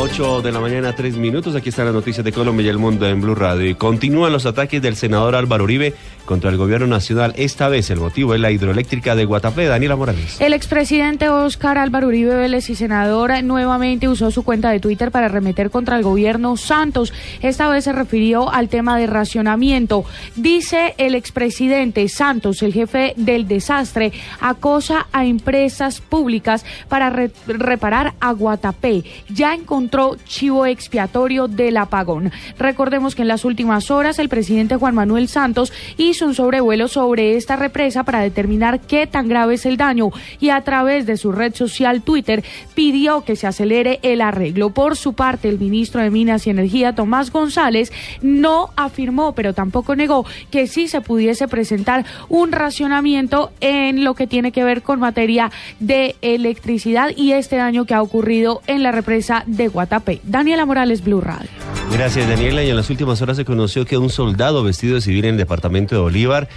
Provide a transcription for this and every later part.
8 de la mañana, 3 minutos. Aquí están las noticias de Colombia y el mundo en Blue Radio. Y continúan los ataques del senador Álvaro Uribe contra el gobierno nacional. Esta vez el motivo es la hidroeléctrica de Guatapé. Daniela Morales. El expresidente Oscar Álvaro Uribe Vélez y senador nuevamente usó su cuenta de Twitter para arremeter contra el gobierno Santos. Esta vez se refirió al tema de racionamiento. Dice el expresidente Santos, el jefe del desastre, acosa a empresas públicas para reparar a Guatapé. Ya encontró chivo expiatorio del apagón. Recordemos que en las últimas horas el presidente Juan Manuel Santos hizo un sobrevuelo sobre esta represa para determinar qué tan grave es el daño y a través de su red social Twitter pidió que se acelere el arreglo. Por su parte, el ministro de Minas y Energía, Tomás González, no afirmó, pero tampoco negó que sí se pudiese presentar un racionamiento en lo que tiene que ver con materia de electricidad y este daño que ha ocurrido en la represa de Guatapé. Daniela Morales, Blue Radio. Gracias, Daniela. Y en las últimas horas se conoció que un soldado vestido de civil en el departamento de Bolívar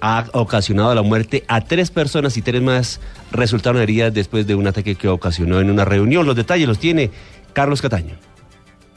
ha ocasionado la muerte a tres personas y tres más resultaron heridas después de un ataque que ocasionó en una reunión. Los detalles los tiene Carlos Cataño.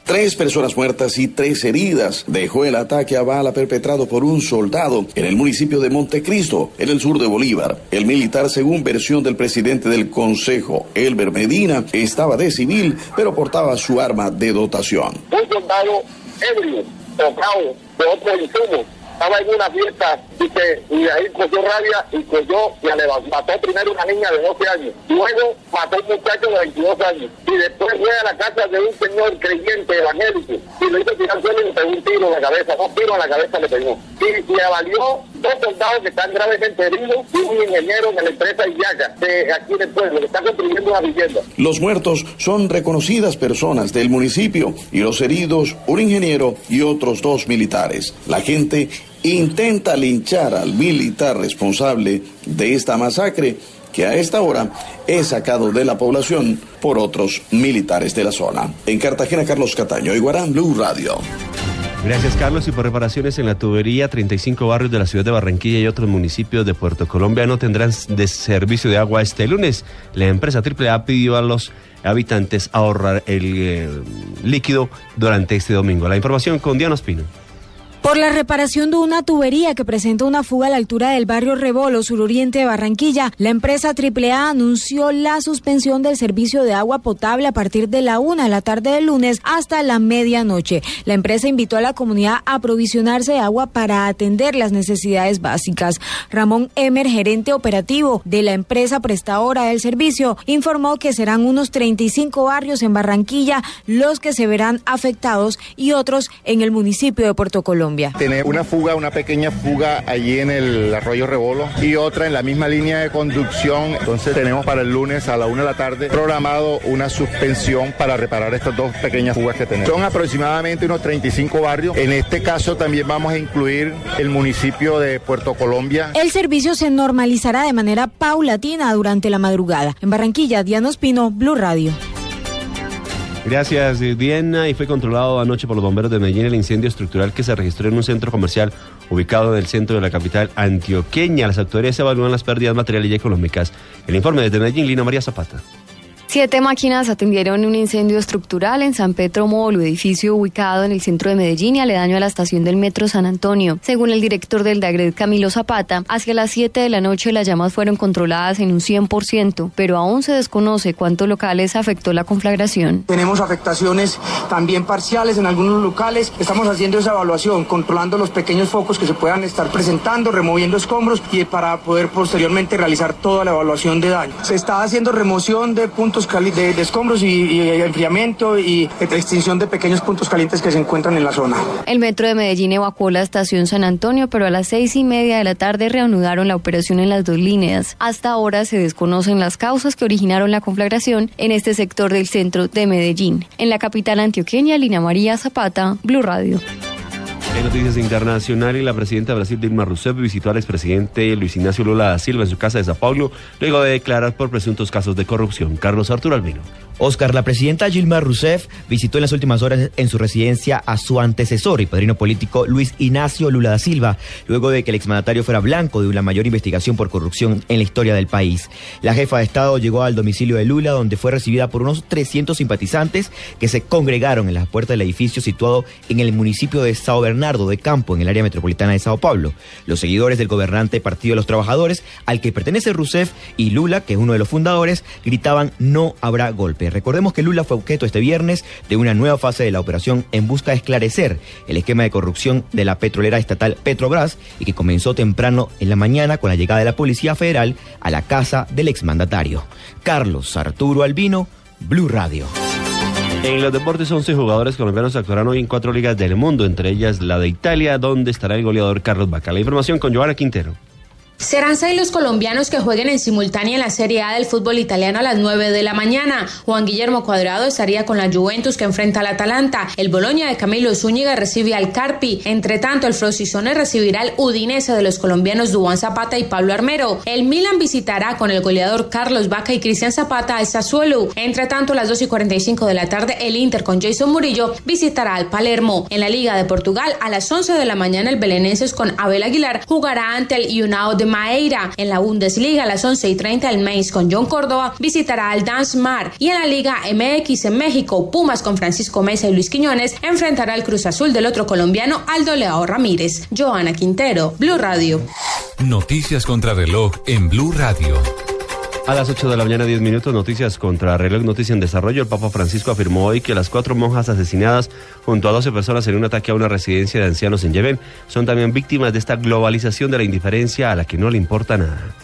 Tres personas muertas y tres heridas dejó el ataque a bala perpetrado por un soldado en el municipio de Montecristo, en el sur de Bolívar. El militar, según versión del presidente del Consejo, Elber Medina, estaba de civil, pero portaba su arma de dotación. Soldado ebrio, tocado de otro insumo, estaba en una fiesta y, que, y ahí cogió rabia y cogió y mató primero una niña de 12 años, luego mató a un muchacho de 22 años. Y después fue a la casa de un señor creyente evangélico y lo hizo tirar suelo y le pegó un tiro en la cabeza, dos tiros en la cabeza le pegó. Y le valió dos soldados que están gravemente heridos y un ingeniero en la empresa Iyaca, de aquí en el pueblo, que está construyendo una vivienda. Los muertos son reconocidas personas del municipio y los heridos, un ingeniero y otros dos militares. La gente intenta linchar al militar responsable de esta masacre que a esta hora es sacado de la población por otros militares de la zona. En Cartagena, Carlos Cataño, Iguarán Blue Radio. Gracias, Carlos. Y por reparaciones en la tubería, 35 barrios de la ciudad de Barranquilla y otros municipios de Puerto Colombia no tendrán de servicio de agua este lunes. La empresa AAA pidió a los habitantes ahorrar el eh, líquido durante este domingo. La información con Diana Espino. Por la reparación de una tubería que presenta una fuga a la altura del barrio Rebolo, suroriente de Barranquilla, la empresa AAA anunció la suspensión del servicio de agua potable a partir de la una de la tarde del lunes hasta la medianoche. La empresa invitó a la comunidad a aprovisionarse de agua para atender las necesidades básicas. Ramón Emer, gerente operativo de la empresa prestadora del servicio, informó que serán unos 35 barrios en Barranquilla los que se verán afectados y otros en el municipio de Puerto Colombia. Tener una fuga, una pequeña fuga allí en el arroyo Rebolo y otra en la misma línea de conducción. Entonces tenemos para el lunes a la una de la tarde programado una suspensión para reparar estas dos pequeñas fugas que tenemos. Son aproximadamente unos 35 barrios. En este caso también vamos a incluir el municipio de Puerto Colombia. El servicio se normalizará de manera paulatina durante la madrugada. En Barranquilla, Diana Espino, Blue Radio. Gracias, Diana. Y fue controlado anoche por los bomberos de Medellín el incendio estructural que se registró en un centro comercial ubicado en el centro de la capital antioqueña. Las autoridades evalúan las pérdidas materiales y económicas. El informe desde Medellín, Lina María Zapata. Siete máquinas atendieron un incendio estructural en San Pedro Molo, edificio ubicado en el centro de Medellín y aledaño a la estación del metro San Antonio. Según el director del DAGRED, Camilo Zapata, hacia las 7 de la noche las llamas fueron controladas en un 100%, pero aún se desconoce cuántos locales afectó la conflagración. Tenemos afectaciones también parciales en algunos locales. Estamos haciendo esa evaluación, controlando los pequeños focos que se puedan estar presentando, removiendo escombros y para poder posteriormente realizar toda la evaluación de daño. Se está haciendo remoción de puntos de, escombros y, enfriamiento y extinción de pequeños puntos calientes que se encuentran en la zona. El metro de Medellín evacuó la estación San Antonio, pero a las seis y media de la tarde reanudaron la operación en las dos líneas. Hasta ahora se desconocen las causas que originaron la conflagración en este sector del centro de Medellín. En la capital antioqueña, Lina María Zapata, Blue Radio. En noticias internacionales, la presidenta de Brasil, Dilma Rousseff, visitó al expresidente Luis Ignacio Lula da Silva en su casa de Sao Paulo, luego de declarar por presuntos casos de corrupción. Carlos Arturo Albino. Oscar, la presidenta Gilma Rousseff visitó en las últimas horas en su residencia a su antecesor y padrino político Luis Ignacio Lula da Silva, luego de que el exmandatario fuera blanco de una mayor investigación por corrupción en la historia del país. La jefa de Estado llegó al domicilio de Lula, donde fue recibida por unos 300 simpatizantes que se congregaron en las puertas del edificio situado en el municipio de Sao Bernardo de Campo, en el área metropolitana de Sao Paulo. Los seguidores del gobernante Partido de los Trabajadores, al que pertenece Rousseff y Lula, que es uno de los fundadores, gritaban no habrá golpe. Recordemos que Lula fue objeto este viernes de una nueva fase de la operación en busca de esclarecer el esquema de corrupción de la petrolera estatal Petrobras y que comenzó temprano en la mañana con la llegada de la Policía Federal a la casa del exmandatario. Carlos Arturo Albino, Blue Radio. En los deportes, 11 jugadores colombianos actuarán hoy en cuatro ligas del mundo, entre ellas la de Italia, donde estará el goleador Carlos Baca. La información con Joana Quintero. Serán seis los colombianos que jueguen en simultánea en la Serie A del fútbol italiano a las 9 de la mañana. Juan Guillermo Cuadrado estaría con la Juventus que enfrenta al Atalanta. El Boloña de Camilo Zúñiga recibe al Carpi. Entre tanto, el Frosinone recibirá al Udinese de los colombianos Dubán Zapata y Pablo Armero. El Milan visitará con el goleador Carlos Vaca y Cristian Zapata al Sassuolo. Entre tanto, a las 2 y 45 de la tarde, el Inter con Jason Murillo visitará al Palermo. En la Liga de Portugal, a las 11 de la mañana, el Belenenses con Abel Aguilar jugará ante el Unao de Maeira. En la Bundesliga a las 11 y 30 el Mainz con John Córdoba visitará al Dance Mar. Y en la Liga MX en México, Pumas con Francisco Mesa y Luis Quiñones enfrentará al Cruz Azul del otro colombiano Aldo Leao Ramírez. Joana Quintero, Blue Radio. Noticias contra reloj en Blue Radio. A las 8 de la mañana, 10 minutos, noticias contra reloj, noticia en desarrollo. El Papa Francisco afirmó hoy que las cuatro monjas asesinadas junto a 12 personas en un ataque a una residencia de ancianos en Yemen son también víctimas de esta globalización de la indiferencia a la que no le importa nada.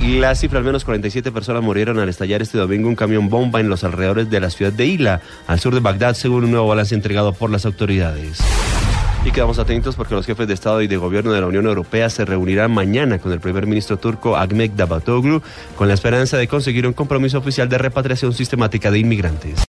La cifra, al menos 47 personas murieron al estallar este domingo un camión bomba en los alrededores de la ciudad de Hila, al sur de Bagdad, según un nuevo balance entregado por las autoridades. Y quedamos atentos porque los jefes de Estado y de Gobierno de la Unión Europea se reunirán mañana con el primer ministro turco Ahmet Davutoglu con la esperanza de conseguir un compromiso oficial de repatriación sistemática de inmigrantes.